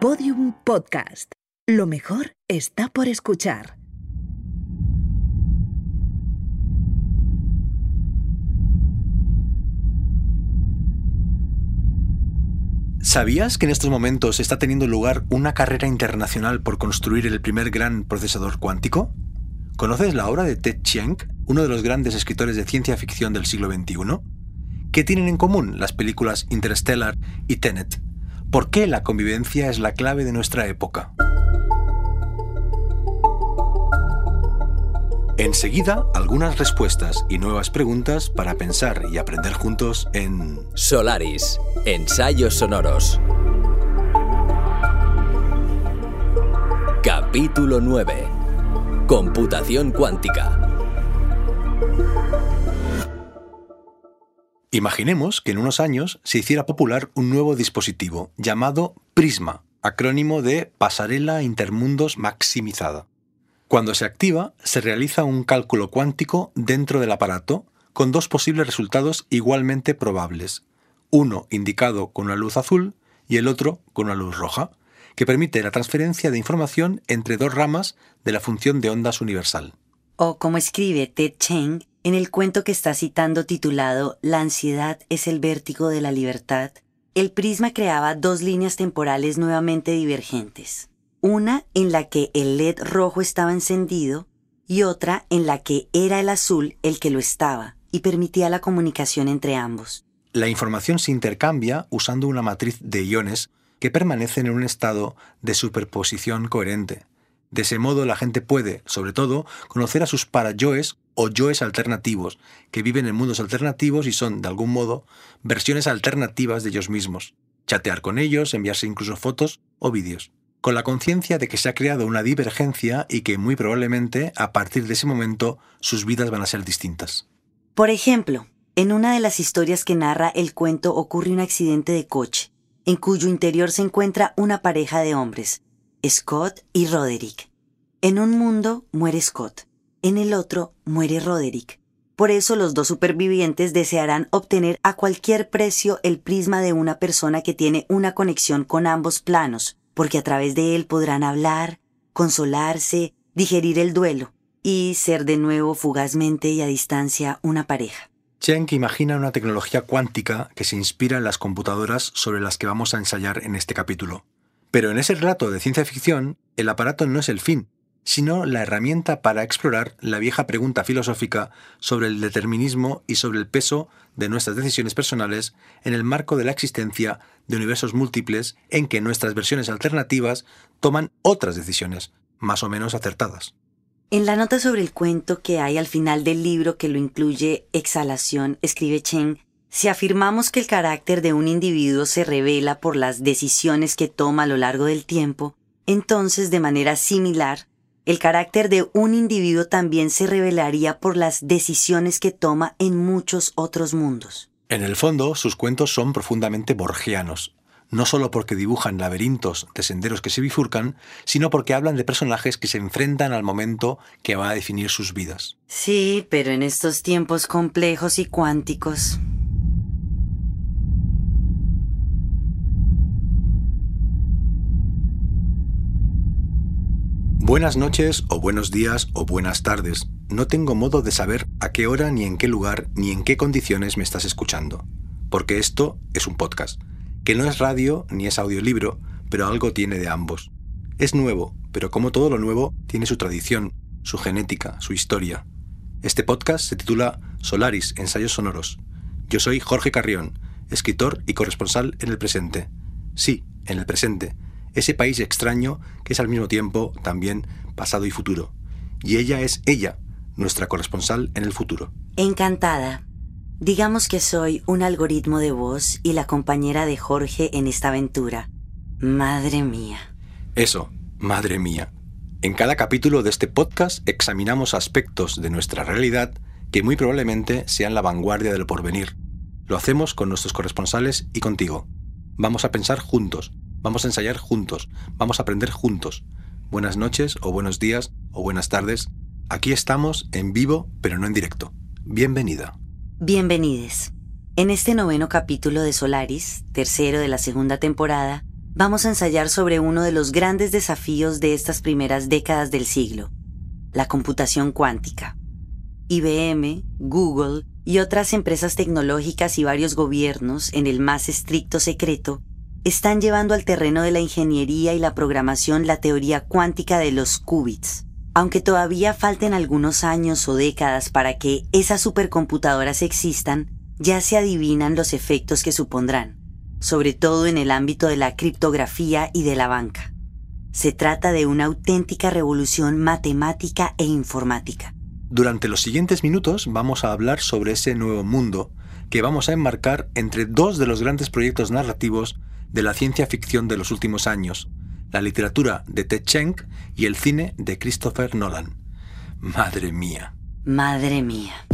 Podium Podcast. Lo mejor está por escuchar. ¿Sabías que en estos momentos está teniendo lugar una carrera internacional por construir el primer gran procesador cuántico? ¿Conoces la obra de Ted Chiang, uno de los grandes escritores de ciencia ficción del siglo XXI? ¿Qué tienen en común las películas Interstellar y Tenet? ¿Por qué la convivencia es la clave de nuestra época? Enseguida, algunas respuestas y nuevas preguntas para pensar y aprender juntos en Solaris, ensayos sonoros. Capítulo 9. Computación cuántica. Imaginemos que en unos años se hiciera popular un nuevo dispositivo llamado Prisma, acrónimo de Pasarela Intermundos Maximizada. Cuando se activa, se realiza un cálculo cuántico dentro del aparato con dos posibles resultados igualmente probables, uno indicado con una luz azul y el otro con una luz roja, que permite la transferencia de información entre dos ramas de la función de ondas universal. O como escribe Ted Cheng en el cuento que está citando titulado La ansiedad es el vértigo de la libertad, el prisma creaba dos líneas temporales nuevamente divergentes. Una en la que el LED rojo estaba encendido y otra en la que era el azul el que lo estaba y permitía la comunicación entre ambos. La información se intercambia usando una matriz de iones que permanecen en un estado de superposición coherente. De ese modo la gente puede, sobre todo, conocer a sus para-yoes o yoes alternativos, que viven en mundos alternativos y son, de algún modo, versiones alternativas de ellos mismos. Chatear con ellos, enviarse incluso fotos o vídeos. Con la conciencia de que se ha creado una divergencia y que muy probablemente, a partir de ese momento, sus vidas van a ser distintas. Por ejemplo, en una de las historias que narra el cuento ocurre un accidente de coche, en cuyo interior se encuentra una pareja de hombres, Scott y Roderick. En un mundo muere Scott, en el otro muere Roderick. Por eso los dos supervivientes desearán obtener a cualquier precio el prisma de una persona que tiene una conexión con ambos planos, porque a través de él podrán hablar, consolarse, digerir el duelo y ser de nuevo fugazmente y a distancia una pareja. Cheng imagina una tecnología cuántica que se inspira en las computadoras sobre las que vamos a ensayar en este capítulo. Pero en ese relato de ciencia ficción, el aparato no es el fin, sino la herramienta para explorar la vieja pregunta filosófica sobre el determinismo y sobre el peso de nuestras decisiones personales en el marco de la existencia de universos múltiples en que nuestras versiones alternativas toman otras decisiones, más o menos acertadas. En la nota sobre el cuento que hay al final del libro que lo incluye Exhalación, escribe Chen, si afirmamos que el carácter de un individuo se revela por las decisiones que toma a lo largo del tiempo, entonces de manera similar, el carácter de un individuo también se revelaría por las decisiones que toma en muchos otros mundos. En el fondo, sus cuentos son profundamente borgianos, no solo porque dibujan laberintos de senderos que se bifurcan, sino porque hablan de personajes que se enfrentan al momento que va a definir sus vidas. Sí, pero en estos tiempos complejos y cuánticos, Buenas noches o buenos días o buenas tardes. No tengo modo de saber a qué hora ni en qué lugar ni en qué condiciones me estás escuchando. Porque esto es un podcast, que no es radio ni es audiolibro, pero algo tiene de ambos. Es nuevo, pero como todo lo nuevo, tiene su tradición, su genética, su historia. Este podcast se titula Solaris, Ensayos Sonoros. Yo soy Jorge Carrión, escritor y corresponsal en el presente. Sí, en el presente ese país extraño que es al mismo tiempo también pasado y futuro. Y ella es ella, nuestra corresponsal en el futuro. Encantada. Digamos que soy un algoritmo de voz y la compañera de Jorge en esta aventura. Madre mía. Eso, madre mía. En cada capítulo de este podcast examinamos aspectos de nuestra realidad que muy probablemente sean la vanguardia del porvenir. Lo hacemos con nuestros corresponsales y contigo. Vamos a pensar juntos, Vamos a ensayar juntos, vamos a aprender juntos. Buenas noches o buenos días o buenas tardes. Aquí estamos en vivo, pero no en directo. Bienvenida. Bienvenides. En este noveno capítulo de Solaris, tercero de la segunda temporada, vamos a ensayar sobre uno de los grandes desafíos de estas primeras décadas del siglo, la computación cuántica. IBM, Google y otras empresas tecnológicas y varios gobiernos, en el más estricto secreto, están llevando al terreno de la ingeniería y la programación la teoría cuántica de los qubits. Aunque todavía falten algunos años o décadas para que esas supercomputadoras existan, ya se adivinan los efectos que supondrán, sobre todo en el ámbito de la criptografía y de la banca. Se trata de una auténtica revolución matemática e informática. Durante los siguientes minutos vamos a hablar sobre ese nuevo mundo que vamos a enmarcar entre dos de los grandes proyectos narrativos de la ciencia ficción de los últimos años, la literatura de Ted Cheng y el cine de Christopher Nolan. Madre mía. Madre mía.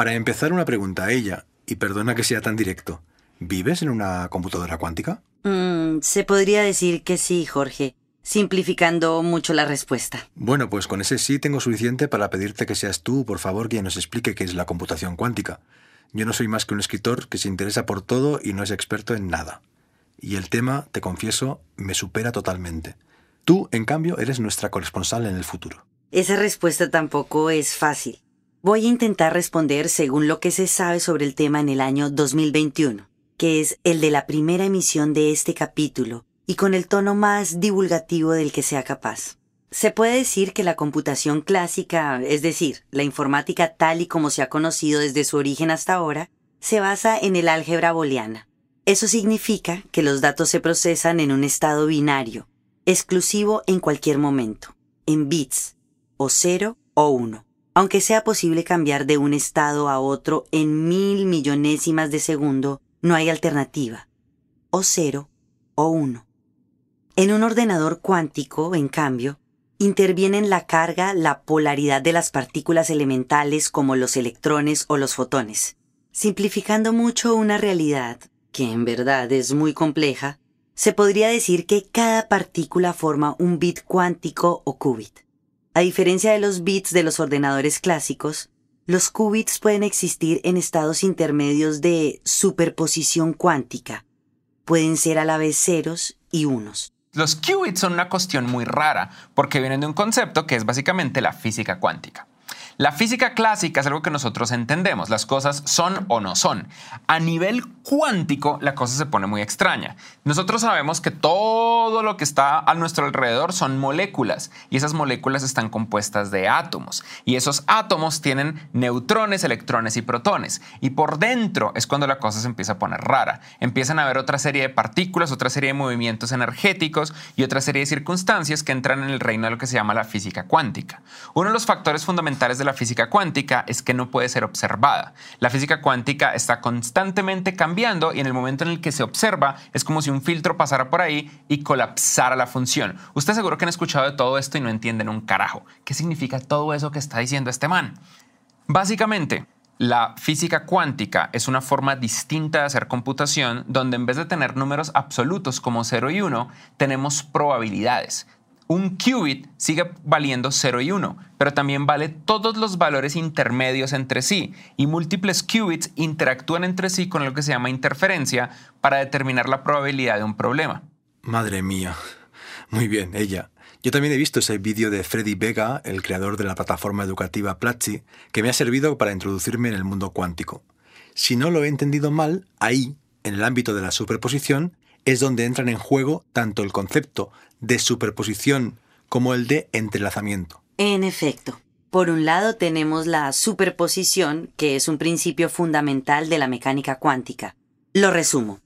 Para empezar, una pregunta a ella, y perdona que sea tan directo. ¿Vives en una computadora cuántica? Mm, se podría decir que sí, Jorge, simplificando mucho la respuesta. Bueno, pues con ese sí tengo suficiente para pedirte que seas tú, por favor, quien nos explique qué es la computación cuántica. Yo no soy más que un escritor que se interesa por todo y no es experto en nada. Y el tema, te confieso, me supera totalmente. Tú, en cambio, eres nuestra corresponsal en el futuro. Esa respuesta tampoco es fácil. Voy a intentar responder según lo que se sabe sobre el tema en el año 2021, que es el de la primera emisión de este capítulo y con el tono más divulgativo del que sea capaz. Se puede decir que la computación clásica, es decir, la informática tal y como se ha conocido desde su origen hasta ahora, se basa en el álgebra booleana. Eso significa que los datos se procesan en un estado binario, exclusivo en cualquier momento, en bits, o 0 o 1 aunque sea posible cambiar de un estado a otro en mil millonésimas de segundo, no hay alternativa. O cero o uno. En un ordenador cuántico, en cambio, intervienen la carga, la polaridad de las partículas elementales como los electrones o los fotones. Simplificando mucho una realidad, que en verdad es muy compleja, se podría decir que cada partícula forma un bit cuántico o qubit. A diferencia de los bits de los ordenadores clásicos, los qubits pueden existir en estados intermedios de superposición cuántica. Pueden ser a la vez ceros y unos. Los qubits son una cuestión muy rara porque vienen de un concepto que es básicamente la física cuántica. La física clásica es algo que nosotros entendemos, las cosas son o no son. A nivel cuántico la cosa se pone muy extraña. Nosotros sabemos que todo lo que está a nuestro alrededor son moléculas y esas moléculas están compuestas de átomos y esos átomos tienen neutrones, electrones y protones y por dentro es cuando la cosa se empieza a poner rara. Empiezan a haber otra serie de partículas, otra serie de movimientos energéticos y otra serie de circunstancias que entran en el reino de lo que se llama la física cuántica. Uno de los factores fundamentales de la física cuántica es que no puede ser observada. La física cuántica está constantemente cambiando y en el momento en el que se observa es como si un filtro pasara por ahí y colapsara la función. Usted seguro que han escuchado de todo esto y no entienden un carajo. ¿Qué significa todo eso que está diciendo este man? Básicamente, la física cuántica es una forma distinta de hacer computación donde en vez de tener números absolutos como 0 y 1, tenemos probabilidades un qubit sigue valiendo 0 y 1, pero también vale todos los valores intermedios entre sí y múltiples qubits interactúan entre sí con lo que se llama interferencia para determinar la probabilidad de un problema. Madre mía. Muy bien, ella. Yo también he visto ese vídeo de Freddy Vega, el creador de la plataforma educativa Platzi, que me ha servido para introducirme en el mundo cuántico. Si no lo he entendido mal, ahí, en el ámbito de la superposición, es donde entran en juego tanto el concepto de superposición como el de entrelazamiento. En efecto. Por un lado tenemos la superposición, que es un principio fundamental de la mecánica cuántica. Lo resumo.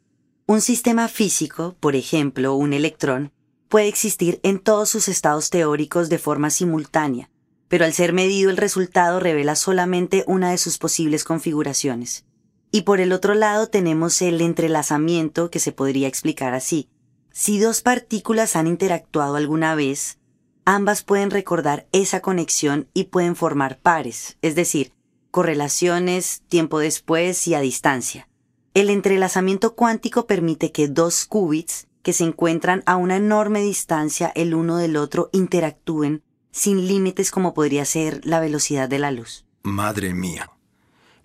Un sistema físico, por ejemplo un electrón, puede existir en todos sus estados teóricos de forma simultánea, pero al ser medido el resultado revela solamente una de sus posibles configuraciones. Y por el otro lado tenemos el entrelazamiento que se podría explicar así. Si dos partículas han interactuado alguna vez, ambas pueden recordar esa conexión y pueden formar pares, es decir, correlaciones tiempo después y a distancia. El entrelazamiento cuántico permite que dos qubits que se encuentran a una enorme distancia el uno del otro interactúen sin límites como podría ser la velocidad de la luz. Madre mía.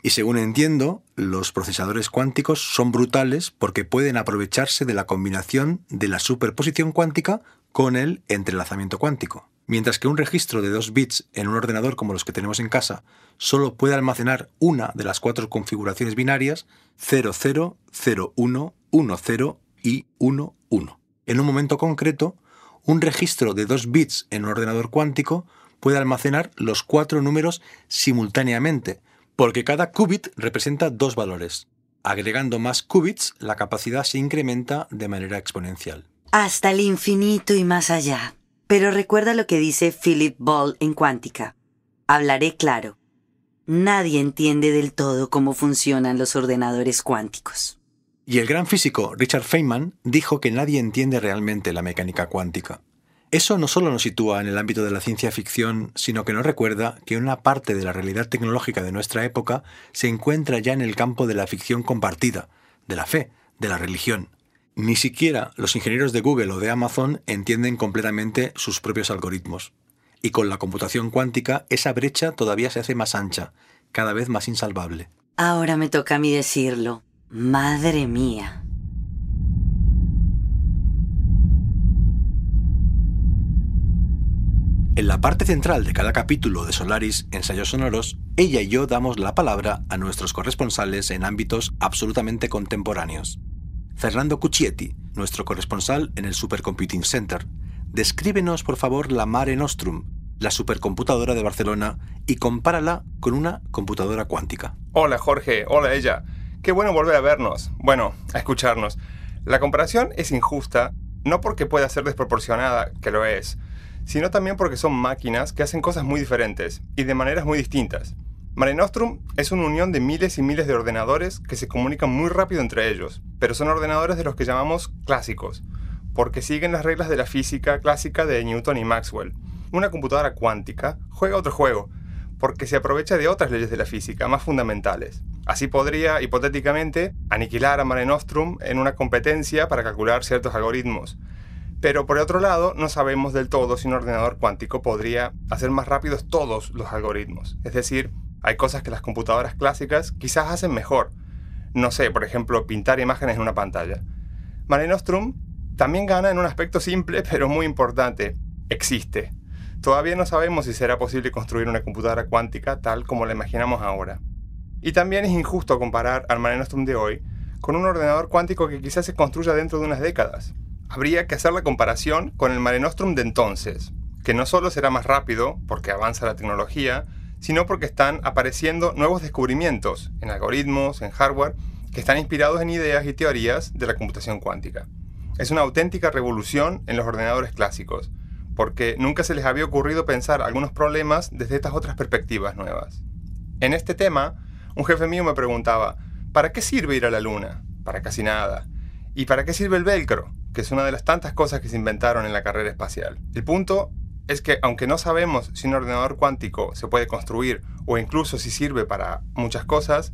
Y según entiendo, los procesadores cuánticos son brutales porque pueden aprovecharse de la combinación de la superposición cuántica con el entrelazamiento cuántico. Mientras que un registro de dos bits en un ordenador como los que tenemos en casa solo puede almacenar una de las cuatro configuraciones binarias 00, 01, 10 y 11. En un momento concreto, un registro de dos bits en un ordenador cuántico puede almacenar los cuatro números simultáneamente, porque cada qubit representa dos valores. Agregando más qubits, la capacidad se incrementa de manera exponencial. Hasta el infinito y más allá. Pero recuerda lo que dice Philip Ball en Cuántica. Hablaré claro. Nadie entiende del todo cómo funcionan los ordenadores cuánticos. Y el gran físico Richard Feynman dijo que nadie entiende realmente la mecánica cuántica. Eso no solo nos sitúa en el ámbito de la ciencia ficción, sino que nos recuerda que una parte de la realidad tecnológica de nuestra época se encuentra ya en el campo de la ficción compartida, de la fe, de la religión. Ni siquiera los ingenieros de Google o de Amazon entienden completamente sus propios algoritmos. Y con la computación cuántica esa brecha todavía se hace más ancha, cada vez más insalvable. Ahora me toca a mí decirlo. Madre mía. En la parte central de cada capítulo de Solaris Ensayos Sonoros, ella y yo damos la palabra a nuestros corresponsales en ámbitos absolutamente contemporáneos. Fernando Cucchietti, nuestro corresponsal en el Supercomputing Center, descríbenos por favor la Mare Nostrum, la supercomputadora de Barcelona, y compárala con una computadora cuántica. Hola Jorge, hola ella. Qué bueno volver a vernos, bueno, a escucharnos. La comparación es injusta, no porque pueda ser desproporcionada, que lo es, sino también porque son máquinas que hacen cosas muy diferentes y de maneras muy distintas. Mare Nostrum es una unión de miles y miles de ordenadores que se comunican muy rápido entre ellos, pero son ordenadores de los que llamamos clásicos, porque siguen las reglas de la física clásica de Newton y Maxwell. Una computadora cuántica juega otro juego, porque se aprovecha de otras leyes de la física más fundamentales. Así podría, hipotéticamente, aniquilar a Mare Nostrum en una competencia para calcular ciertos algoritmos. Pero por otro lado, no sabemos del todo si un ordenador cuántico podría hacer más rápidos todos los algoritmos. Es decir, hay cosas que las computadoras clásicas quizás hacen mejor. No sé, por ejemplo, pintar imágenes en una pantalla. Mare Nostrum también gana en un aspecto simple pero muy importante. Existe. Todavía no sabemos si será posible construir una computadora cuántica tal como la imaginamos ahora. Y también es injusto comparar al Mare Nostrum de hoy con un ordenador cuántico que quizás se construya dentro de unas décadas. Habría que hacer la comparación con el Mare Nostrum de entonces, que no solo será más rápido, porque avanza la tecnología, sino porque están apareciendo nuevos descubrimientos en algoritmos, en hardware, que están inspirados en ideas y teorías de la computación cuántica. Es una auténtica revolución en los ordenadores clásicos, porque nunca se les había ocurrido pensar algunos problemas desde estas otras perspectivas nuevas. En este tema, un jefe mío me preguntaba, ¿para qué sirve ir a la Luna? Para casi nada. ¿Y para qué sirve el velcro? Que es una de las tantas cosas que se inventaron en la carrera espacial. El punto es que aunque no sabemos si un ordenador cuántico se puede construir o incluso si sirve para muchas cosas,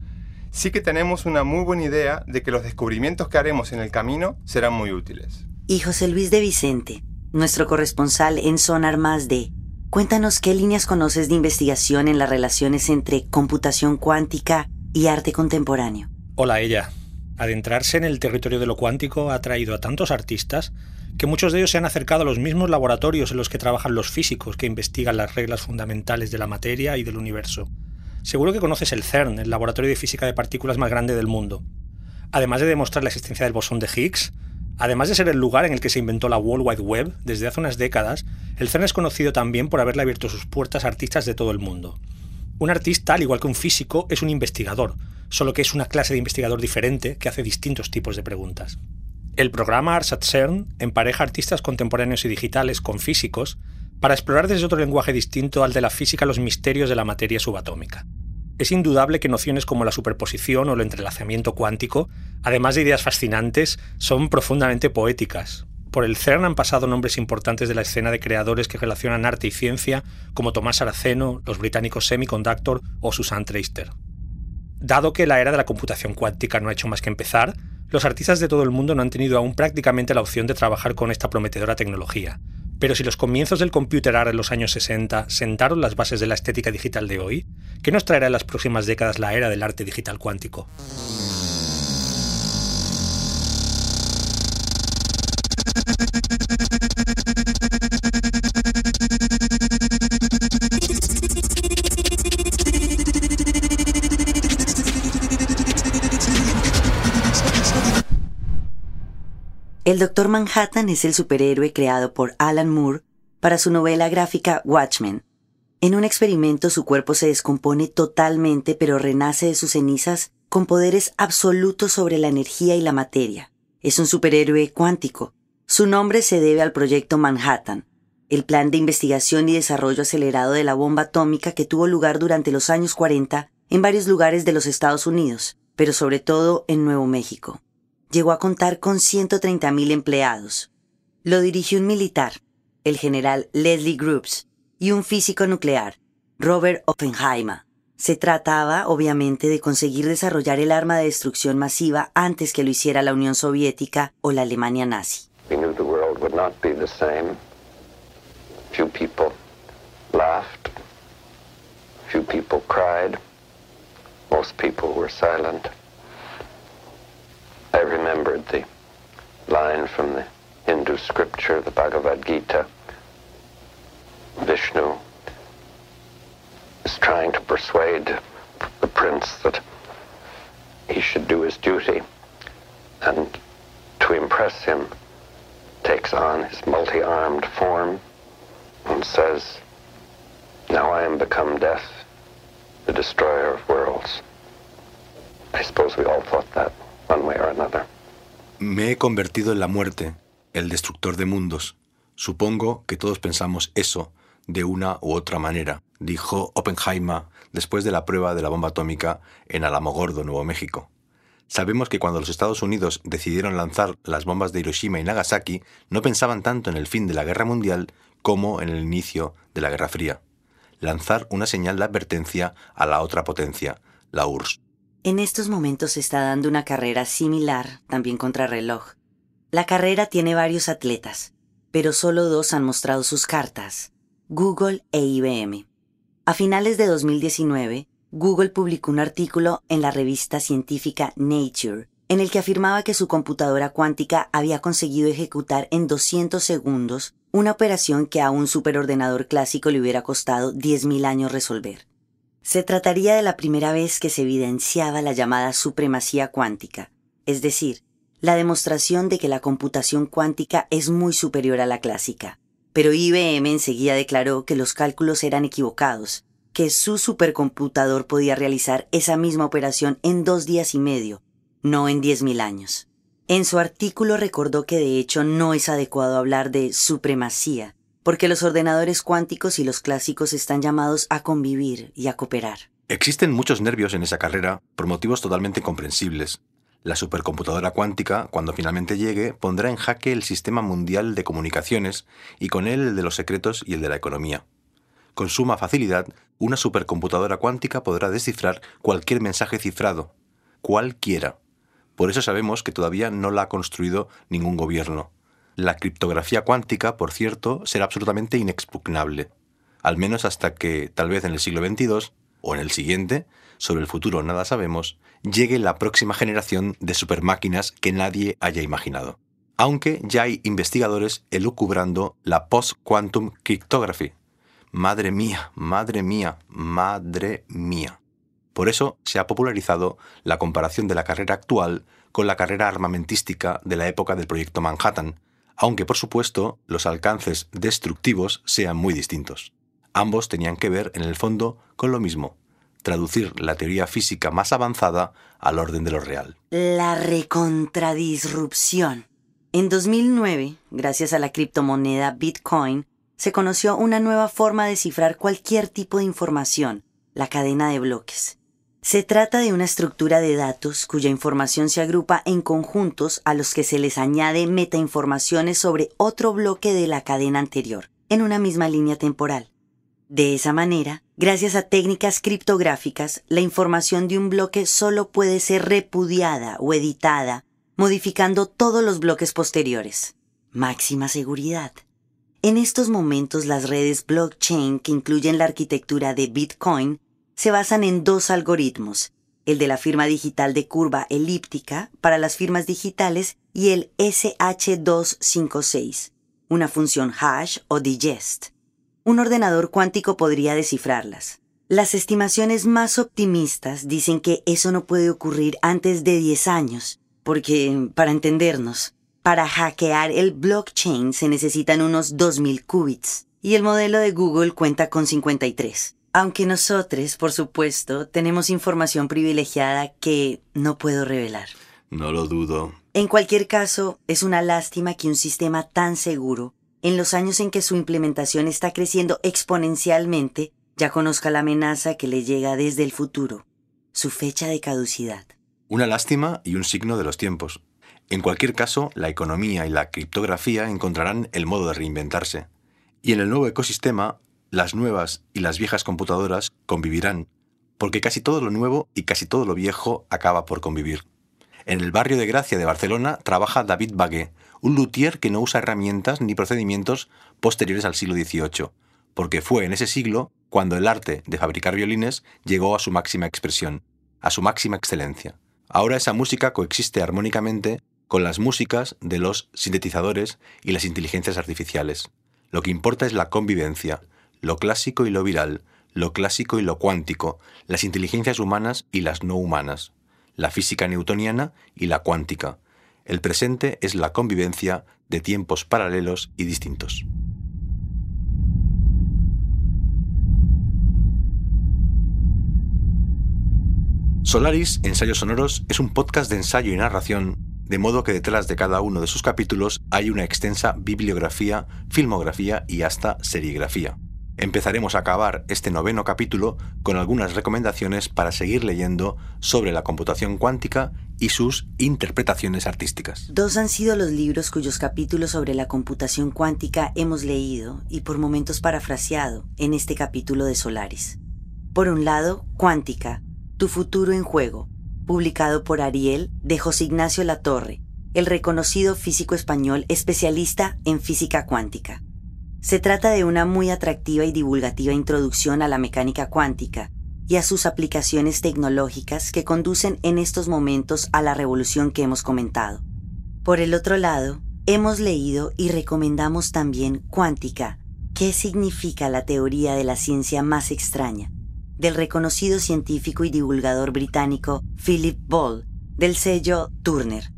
sí que tenemos una muy buena idea de que los descubrimientos que haremos en el camino serán muy útiles. Y José Luis de Vicente, nuestro corresponsal en Sonar Más de Cuéntanos qué líneas conoces de investigación en las relaciones entre computación cuántica y arte contemporáneo. Hola ella. Adentrarse en el territorio de lo cuántico ha traído a tantos artistas que muchos de ellos se han acercado a los mismos laboratorios en los que trabajan los físicos que investigan las reglas fundamentales de la materia y del universo. Seguro que conoces el CERN, el laboratorio de física de partículas más grande del mundo. Además de demostrar la existencia del bosón de Higgs, Además de ser el lugar en el que se inventó la World Wide Web desde hace unas décadas, el CERN es conocido también por haberle abierto sus puertas a artistas de todo el mundo. Un artista, al igual que un físico, es un investigador, solo que es una clase de investigador diferente que hace distintos tipos de preguntas. El programa Ars at CERN empareja artistas contemporáneos y digitales con físicos para explorar desde otro lenguaje distinto al de la física los misterios de la materia subatómica. Es indudable que nociones como la superposición o el entrelazamiento cuántico, además de ideas fascinantes, son profundamente poéticas. Por el CERN han pasado nombres importantes de la escena de creadores que relacionan arte y ciencia, como Tomás Araceno, los británicos Semiconductor o Susan Treister. Dado que la era de la computación cuántica no ha hecho más que empezar, los artistas de todo el mundo no han tenido aún prácticamente la opción de trabajar con esta prometedora tecnología. Pero si los comienzos del computer art en los años 60 sentaron las bases de la estética digital de hoy, ¿qué nos traerá en las próximas décadas la era del arte digital cuántico? El Doctor Manhattan es el superhéroe creado por Alan Moore para su novela gráfica Watchmen. En un experimento su cuerpo se descompone totalmente pero renace de sus cenizas con poderes absolutos sobre la energía y la materia. Es un superhéroe cuántico. Su nombre se debe al proyecto Manhattan, el plan de investigación y desarrollo acelerado de la bomba atómica que tuvo lugar durante los años 40 en varios lugares de los Estados Unidos, pero sobre todo en Nuevo México llegó a contar con 130.000 empleados. Lo dirigió un militar, el general Leslie Groups, y un físico nuclear, Robert Oppenheimer. Se trataba, obviamente, de conseguir desarrollar el arma de destrucción masiva antes que lo hiciera la Unión Soviética o la Alemania nazi. Most people were silent. Remembered the line from the Hindu scripture, the Bhagavad Gita. Vishnu is trying to persuade the prince that he should do his duty, and to impress him, takes on his multi armed form and says, Now I am become death, the destroyer of worlds. I suppose we all thought that. Me he convertido en la muerte, el destructor de mundos. Supongo que todos pensamos eso de una u otra manera, dijo Oppenheimer después de la prueba de la bomba atómica en Alamogordo, Nuevo México. Sabemos que cuando los Estados Unidos decidieron lanzar las bombas de Hiroshima y Nagasaki, no pensaban tanto en el fin de la guerra mundial como en el inicio de la Guerra Fría. Lanzar una señal de advertencia a la otra potencia, la URSS. En estos momentos se está dando una carrera similar, también contra reloj. La carrera tiene varios atletas, pero solo dos han mostrado sus cartas, Google e IBM. A finales de 2019, Google publicó un artículo en la revista científica Nature, en el que afirmaba que su computadora cuántica había conseguido ejecutar en 200 segundos una operación que a un superordenador clásico le hubiera costado 10.000 años resolver. Se trataría de la primera vez que se evidenciaba la llamada supremacía cuántica, es decir, la demostración de que la computación cuántica es muy superior a la clásica. Pero IBM enseguida declaró que los cálculos eran equivocados, que su supercomputador podía realizar esa misma operación en dos días y medio, no en diez mil años. En su artículo recordó que de hecho no es adecuado hablar de supremacía, porque los ordenadores cuánticos y los clásicos están llamados a convivir y a cooperar. Existen muchos nervios en esa carrera por motivos totalmente comprensibles. La supercomputadora cuántica, cuando finalmente llegue, pondrá en jaque el sistema mundial de comunicaciones y con él el de los secretos y el de la economía. Con suma facilidad, una supercomputadora cuántica podrá descifrar cualquier mensaje cifrado, cualquiera. Por eso sabemos que todavía no la ha construido ningún gobierno. La criptografía cuántica, por cierto, será absolutamente inexpugnable, al menos hasta que, tal vez en el siglo XXII, o en el siguiente, sobre el futuro nada sabemos, llegue la próxima generación de supermáquinas que nadie haya imaginado. Aunque ya hay investigadores elucubrando la post-quantum cryptography. Madre mía, madre mía, madre mía. Por eso se ha popularizado la comparación de la carrera actual con la carrera armamentística de la época del proyecto Manhattan, aunque por supuesto los alcances destructivos sean muy distintos. Ambos tenían que ver en el fondo con lo mismo, traducir la teoría física más avanzada al orden de lo real. La recontradisrupción. En 2009, gracias a la criptomoneda Bitcoin, se conoció una nueva forma de cifrar cualquier tipo de información, la cadena de bloques. Se trata de una estructura de datos cuya información se agrupa en conjuntos a los que se les añade metainformaciones sobre otro bloque de la cadena anterior, en una misma línea temporal. De esa manera, gracias a técnicas criptográficas, la información de un bloque solo puede ser repudiada o editada, modificando todos los bloques posteriores. Máxima seguridad. En estos momentos las redes blockchain que incluyen la arquitectura de Bitcoin se basan en dos algoritmos, el de la firma digital de curva elíptica para las firmas digitales y el SH256, una función hash o digest. Un ordenador cuántico podría descifrarlas. Las estimaciones más optimistas dicen que eso no puede ocurrir antes de 10 años, porque, para entendernos, para hackear el blockchain se necesitan unos 2.000 qubits, y el modelo de Google cuenta con 53. Aunque nosotros, por supuesto, tenemos información privilegiada que no puedo revelar. No lo dudo. En cualquier caso, es una lástima que un sistema tan seguro, en los años en que su implementación está creciendo exponencialmente, ya conozca la amenaza que le llega desde el futuro, su fecha de caducidad. Una lástima y un signo de los tiempos. En cualquier caso, la economía y la criptografía encontrarán el modo de reinventarse. Y en el nuevo ecosistema las nuevas y las viejas computadoras convivirán, porque casi todo lo nuevo y casi todo lo viejo acaba por convivir. En el barrio de Gracia de Barcelona trabaja David Bagué, un luthier que no usa herramientas ni procedimientos posteriores al siglo XVIII, porque fue en ese siglo cuando el arte de fabricar violines llegó a su máxima expresión, a su máxima excelencia. Ahora esa música coexiste armónicamente con las músicas de los sintetizadores y las inteligencias artificiales. Lo que importa es la convivencia, lo clásico y lo viral, lo clásico y lo cuántico, las inteligencias humanas y las no humanas, la física newtoniana y la cuántica. El presente es la convivencia de tiempos paralelos y distintos. Solaris, Ensayos Sonoros, es un podcast de ensayo y narración, de modo que detrás de cada uno de sus capítulos hay una extensa bibliografía, filmografía y hasta serigrafía. Empezaremos a acabar este noveno capítulo con algunas recomendaciones para seguir leyendo sobre la computación cuántica y sus interpretaciones artísticas. Dos han sido los libros cuyos capítulos sobre la computación cuántica hemos leído y por momentos parafraseado en este capítulo de Solaris. Por un lado, Cuántica, Tu futuro en juego, publicado por Ariel de José Ignacio Latorre, el reconocido físico español especialista en física cuántica. Se trata de una muy atractiva y divulgativa introducción a la mecánica cuántica y a sus aplicaciones tecnológicas que conducen en estos momentos a la revolución que hemos comentado. Por el otro lado, hemos leído y recomendamos también Cuántica, ¿Qué significa la teoría de la ciencia más extraña? del reconocido científico y divulgador británico Philip Ball, del sello Turner.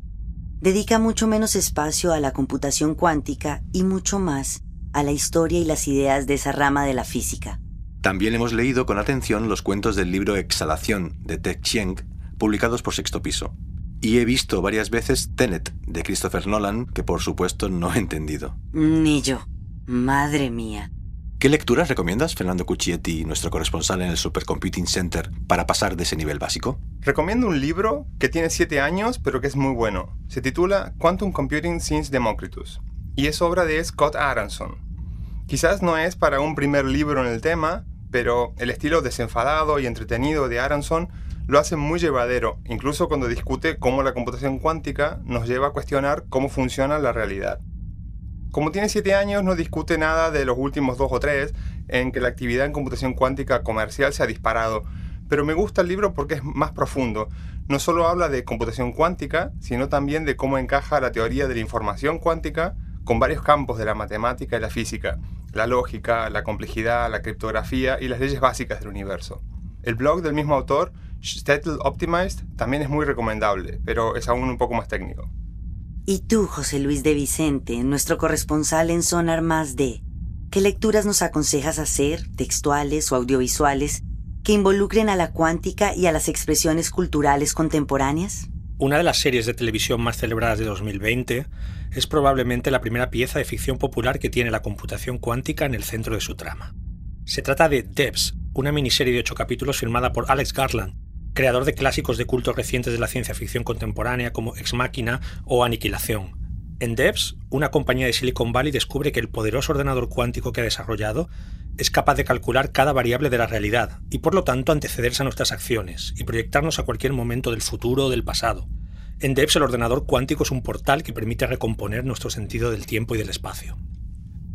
Dedica mucho menos espacio a la computación cuántica y mucho más a la historia y las ideas de esa rama de la física. También hemos leído con atención los cuentos del libro Exhalación de Ted Chiang, publicados por Sexto Piso. Y he visto varias veces Tenet de Christopher Nolan, que por supuesto no he entendido. Ni yo. Madre mía. ¿Qué lecturas recomiendas, Fernando Cuccietti, nuestro corresponsal en el Supercomputing Center, para pasar de ese nivel básico? Recomiendo un libro que tiene siete años, pero que es muy bueno. Se titula Quantum Computing since Democritus y es obra de Scott Aronson. Quizás no es para un primer libro en el tema, pero el estilo desenfadado y entretenido de Aronson lo hace muy llevadero, incluso cuando discute cómo la computación cuántica nos lleva a cuestionar cómo funciona la realidad. Como tiene 7 años, no discute nada de los últimos 2 o 3 en que la actividad en computación cuántica comercial se ha disparado, pero me gusta el libro porque es más profundo. No solo habla de computación cuántica, sino también de cómo encaja la teoría de la información cuántica con varios campos de la matemática y la física, la lógica, la complejidad, la criptografía y las leyes básicas del universo. El blog del mismo autor, Stettel Optimized, también es muy recomendable, pero es aún un poco más técnico. Y tú, José Luis de Vicente, nuestro corresponsal en Sonar Más D, ¿qué lecturas nos aconsejas hacer, textuales o audiovisuales, que involucren a la cuántica y a las expresiones culturales contemporáneas? Una de las series de televisión más celebradas de 2020 es probablemente la primera pieza de ficción popular que tiene la computación cuántica en el centro de su trama. Se trata de Debs, una miniserie de ocho capítulos filmada por Alex Garland, creador de clásicos de culto recientes de la ciencia ficción contemporánea como Ex Machina o Aniquilación. En Devs, una compañía de Silicon Valley descubre que el poderoso ordenador cuántico que ha desarrollado es capaz de calcular cada variable de la realidad y por lo tanto antecederse a nuestras acciones y proyectarnos a cualquier momento del futuro o del pasado. En Devs el ordenador cuántico es un portal que permite recomponer nuestro sentido del tiempo y del espacio.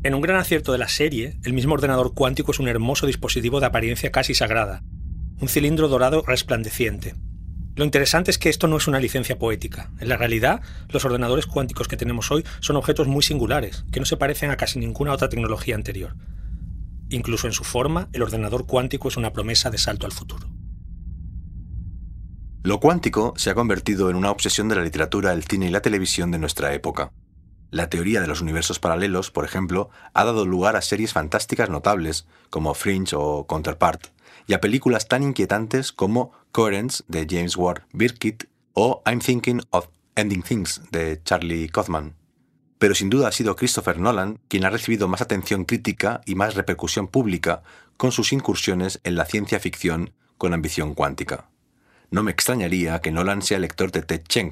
En un gran acierto de la serie, el mismo ordenador cuántico es un hermoso dispositivo de apariencia casi sagrada, un cilindro dorado resplandeciente. Lo interesante es que esto no es una licencia poética. En la realidad, los ordenadores cuánticos que tenemos hoy son objetos muy singulares, que no se parecen a casi ninguna otra tecnología anterior. Incluso en su forma, el ordenador cuántico es una promesa de salto al futuro. Lo cuántico se ha convertido en una obsesión de la literatura, el cine y la televisión de nuestra época. La teoría de los universos paralelos, por ejemplo, ha dado lugar a series fantásticas notables, como Fringe o Counterpart, y a películas tan inquietantes como Coherence de James Ward Birkitt o I'm Thinking of Ending Things de Charlie Kaufman pero sin duda ha sido Christopher Nolan quien ha recibido más atención crítica y más repercusión pública con sus incursiones en la ciencia ficción con ambición cuántica. No me extrañaría que Nolan sea lector de Ted Cheng.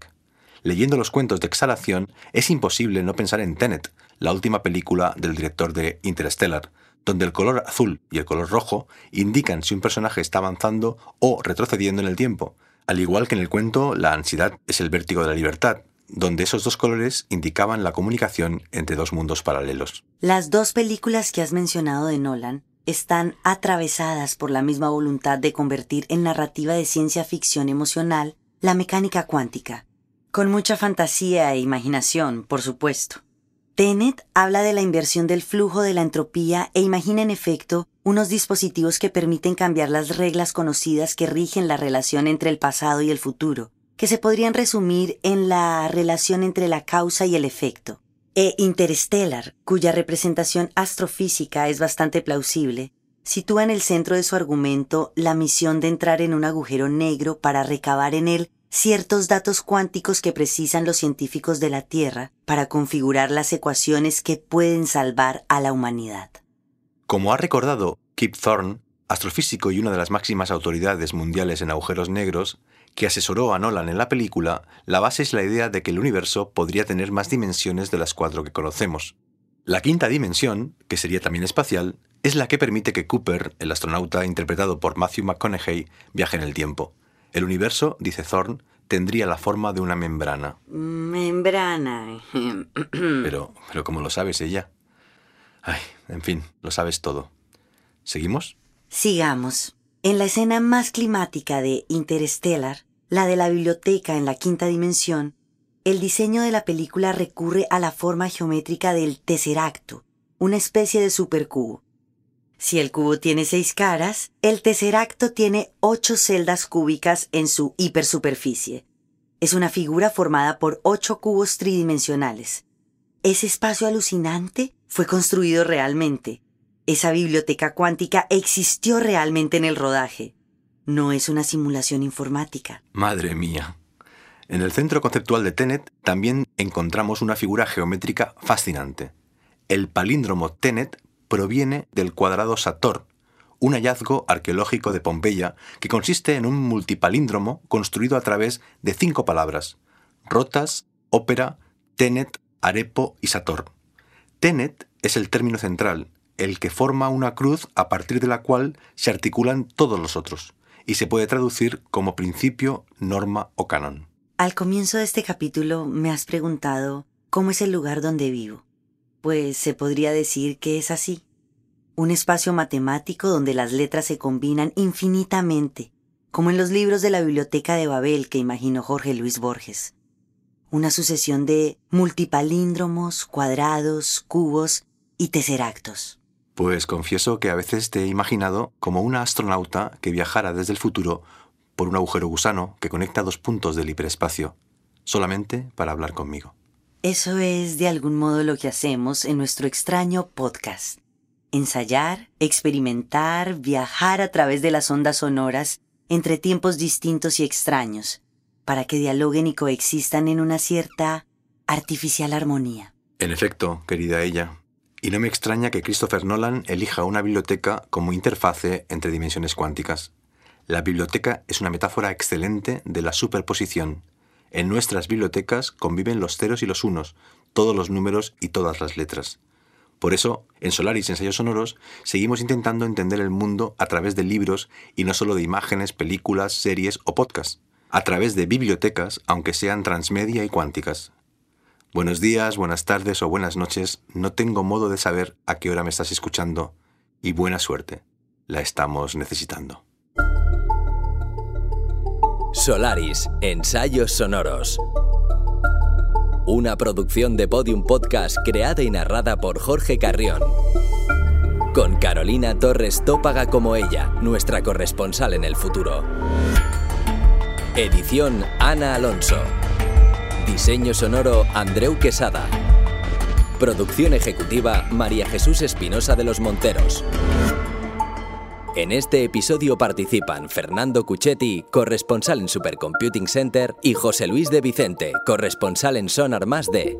Leyendo los cuentos de exhalación es imposible no pensar en Tenet, la última película del director de Interstellar, donde el color azul y el color rojo indican si un personaje está avanzando o retrocediendo en el tiempo. Al igual que en el cuento, la ansiedad es el vértigo de la libertad, donde esos dos colores indicaban la comunicación entre dos mundos paralelos. Las dos películas que has mencionado de Nolan están atravesadas por la misma voluntad de convertir en narrativa de ciencia ficción emocional la mecánica cuántica, con mucha fantasía e imaginación, por supuesto. Tenet habla de la inversión del flujo de la entropía e imagina en efecto unos dispositivos que permiten cambiar las reglas conocidas que rigen la relación entre el pasado y el futuro, que se podrían resumir en la relación entre la causa y el efecto. E Interstellar, cuya representación astrofísica es bastante plausible, sitúa en el centro de su argumento la misión de entrar en un agujero negro para recabar en él ciertos datos cuánticos que precisan los científicos de la Tierra para configurar las ecuaciones que pueden salvar a la humanidad. Como ha recordado Kip Thorne, astrofísico y una de las máximas autoridades mundiales en agujeros negros, que asesoró a Nolan en la película, la base es la idea de que el universo podría tener más dimensiones de las cuatro que conocemos. La quinta dimensión, que sería también espacial, es la que permite que Cooper, el astronauta interpretado por Matthew McConaughey, viaje en el tiempo. El universo, dice Thorne, tendría la forma de una membrana. Membrana. pero, pero ¿cómo lo sabes ella? Ay, en fin, lo sabes todo. ¿Seguimos? Sigamos. En la escena más climática de Interstellar, la de la biblioteca en la quinta dimensión, el diseño de la película recurre a la forma geométrica del tesseracto, una especie de supercubo. Si el cubo tiene seis caras, el tesseracto tiene ocho celdas cúbicas en su hipersuperficie. Es una figura formada por ocho cubos tridimensionales. Ese espacio alucinante fue construido realmente, esa biblioteca cuántica existió realmente en el rodaje. No es una simulación informática. Madre mía. En el centro conceptual de Tenet también encontramos una figura geométrica fascinante. El palíndromo Tenet proviene del cuadrado Sator, un hallazgo arqueológico de Pompeya que consiste en un multipalíndromo construido a través de cinco palabras: rotas, ópera, Tenet, arepo y Sator. Tenet es el término central el que forma una cruz a partir de la cual se articulan todos los otros, y se puede traducir como principio, norma o canon. Al comienzo de este capítulo me has preguntado cómo es el lugar donde vivo. Pues se podría decir que es así. Un espacio matemático donde las letras se combinan infinitamente, como en los libros de la biblioteca de Babel que imaginó Jorge Luis Borges. Una sucesión de multipalíndromos, cuadrados, cubos y tesseractos. Pues confieso que a veces te he imaginado como una astronauta que viajara desde el futuro por un agujero gusano que conecta dos puntos del hiperespacio, solamente para hablar conmigo. Eso es de algún modo lo que hacemos en nuestro extraño podcast. Ensayar, experimentar, viajar a través de las ondas sonoras entre tiempos distintos y extraños, para que dialoguen y coexistan en una cierta artificial armonía. En efecto, querida ella, y no me extraña que Christopher Nolan elija una biblioteca como interfase entre dimensiones cuánticas. La biblioteca es una metáfora excelente de la superposición. En nuestras bibliotecas conviven los ceros y los unos, todos los números y todas las letras. Por eso, en Solaris Ensayos Sonoros, seguimos intentando entender el mundo a través de libros y no solo de imágenes, películas, series o podcasts, a través de bibliotecas, aunque sean transmedia y cuánticas. Buenos días, buenas tardes o buenas noches, no tengo modo de saber a qué hora me estás escuchando, y buena suerte, la estamos necesitando. Solaris, ensayos sonoros. Una producción de Podium Podcast creada y narrada por Jorge Carrión. Con Carolina Torres Tópaga como ella, nuestra corresponsal en el futuro. Edición Ana Alonso. Diseño sonoro Andreu Quesada. Producción ejecutiva María Jesús Espinosa de los Monteros. En este episodio participan Fernando Cuchetti, corresponsal en Supercomputing Center, y José Luis de Vicente, corresponsal en Sonar Más D.